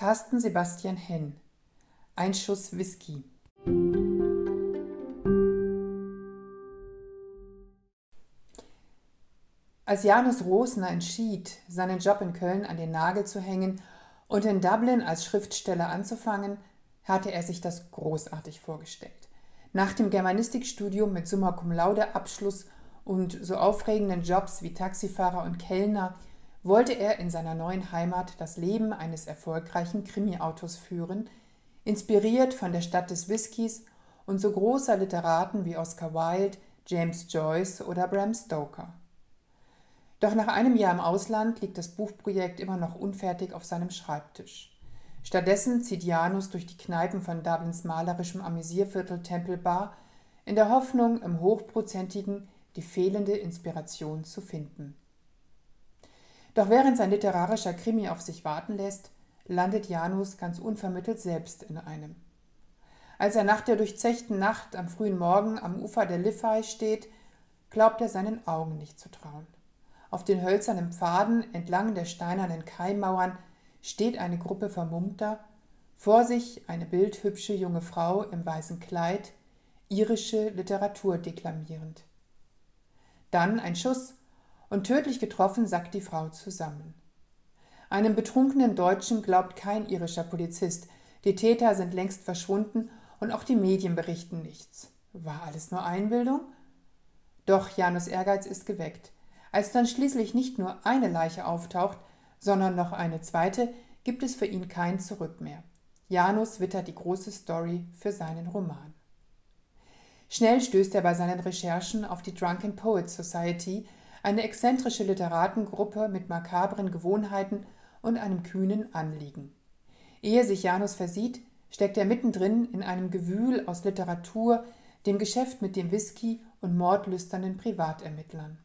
Carsten Sebastian Henn Ein Schuss Whisky Als Janus Rosner entschied, seinen Job in Köln an den Nagel zu hängen und in Dublin als Schriftsteller anzufangen, hatte er sich das großartig vorgestellt. Nach dem Germanistikstudium mit Summa Cum Laude Abschluss und so aufregenden Jobs wie Taxifahrer und Kellner wollte er in seiner neuen Heimat das Leben eines erfolgreichen Krimi-Autors führen, inspiriert von der Stadt des Whiskys und so großer Literaten wie Oscar Wilde, James Joyce oder Bram Stoker. Doch nach einem Jahr im Ausland liegt das Buchprojekt immer noch unfertig auf seinem Schreibtisch. Stattdessen zieht Janus durch die Kneipen von Dublins malerischem Amüsierviertel Temple Bar in der Hoffnung, im Hochprozentigen die fehlende Inspiration zu finden. Doch während sein literarischer Krimi auf sich warten lässt, landet Janus ganz unvermittelt selbst in einem. Als er nach der durchzechten Nacht am frühen Morgen am Ufer der Liffey steht, glaubt er seinen Augen nicht zu trauen. Auf den hölzernen Pfaden entlang der steinernen Keimmauern steht eine Gruppe Vermummter, vor sich eine bildhübsche junge Frau im weißen Kleid, irische Literatur deklamierend. Dann ein Schuss, und tödlich getroffen sackt die Frau zusammen. Einem betrunkenen Deutschen glaubt kein irischer Polizist, die Täter sind längst verschwunden und auch die Medien berichten nichts. War alles nur Einbildung? Doch Janus Ehrgeiz ist geweckt. Als dann schließlich nicht nur eine Leiche auftaucht, sondern noch eine zweite, gibt es für ihn kein Zurück mehr. Janus wittert die große Story für seinen Roman. Schnell stößt er bei seinen Recherchen auf die Drunken Poets Society, eine exzentrische Literatengruppe mit makabren Gewohnheiten und einem kühnen Anliegen. Ehe sich Janus versieht, steckt er mittendrin in einem Gewühl aus Literatur, dem Geschäft mit dem Whisky und mordlüsternen Privatermittlern.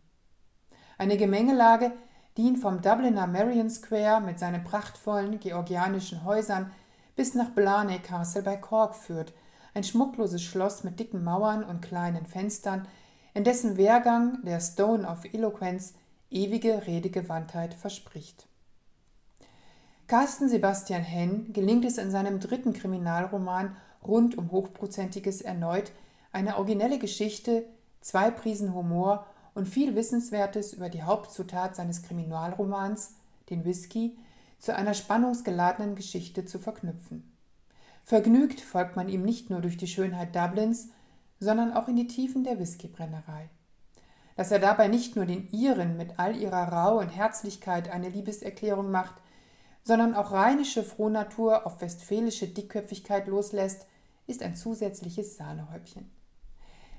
Eine Gemengelage, die ihn vom Dubliner Marion Square mit seinen prachtvollen georgianischen Häusern bis nach Blarney Castle bei Cork führt, ein schmuckloses Schloss mit dicken Mauern und kleinen Fenstern, in dessen Wehrgang der Stone of Eloquence ewige Redegewandtheit verspricht. Carsten Sebastian Henn gelingt es in seinem dritten Kriminalroman rund um Hochprozentiges erneut, eine originelle Geschichte, zwei Prisen Humor und viel Wissenswertes über die Hauptzutat seines Kriminalromans, den Whisky, zu einer spannungsgeladenen Geschichte zu verknüpfen. Vergnügt folgt man ihm nicht nur durch die Schönheit Dublins, sondern auch in die Tiefen der Whiskybrennerei. Dass er dabei nicht nur den Iren mit all ihrer Rau und Herzlichkeit eine Liebeserklärung macht, sondern auch rheinische Frohnatur auf westfälische Dickköpfigkeit loslässt, ist ein zusätzliches Sahnehäubchen.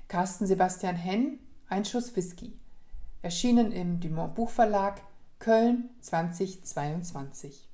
Carsten Sebastian Henn, Ein Schuss Whisky. Erschienen im Dumont Buchverlag, Köln 2022.